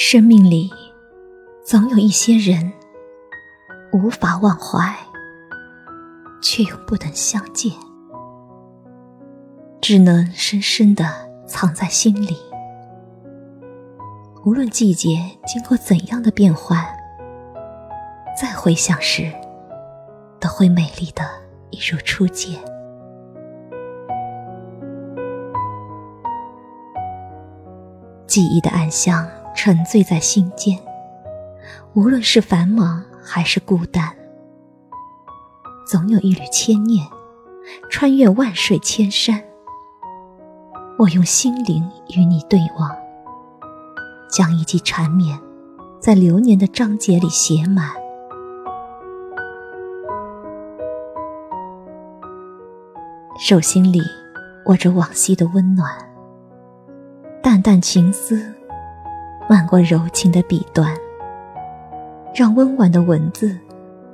生命里总有一些人无法忘怀，却又不能相见，只能深深的藏在心里。无论季节经过怎样的变换，再回想时，都会美丽的一如初见。记忆的暗香沉醉在心间，无论是繁忙还是孤单，总有一缕牵念，穿越万水千山。我用心灵与你对望，将一记缠绵，在流年的章节里写满。手心里握着往昔的温暖。淡淡情思，漫过柔情的笔端，让温婉的文字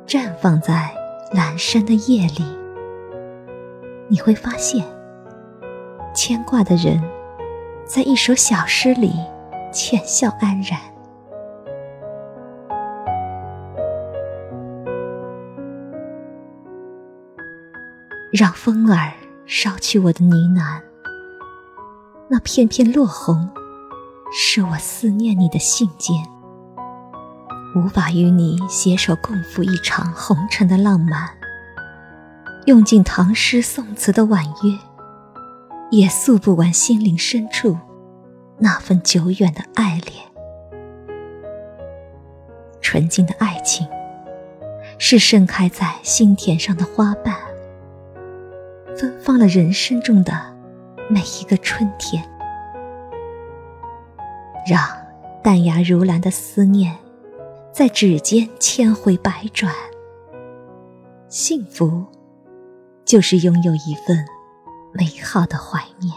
绽放在阑珊的夜里。你会发现，牵挂的人在一首小诗里浅笑安然。让风儿捎去我的呢喃。那片片落红，是我思念你的信笺。无法与你携手共赴一场红尘的浪漫，用尽唐诗宋词的婉约，也诉不完心灵深处那份久远的爱恋。纯净的爱情，是盛开在心田上的花瓣，芬芳了人生中的。每一个春天，让淡雅如兰的思念在指尖千回百转。幸福，就是拥有一份美好的怀念。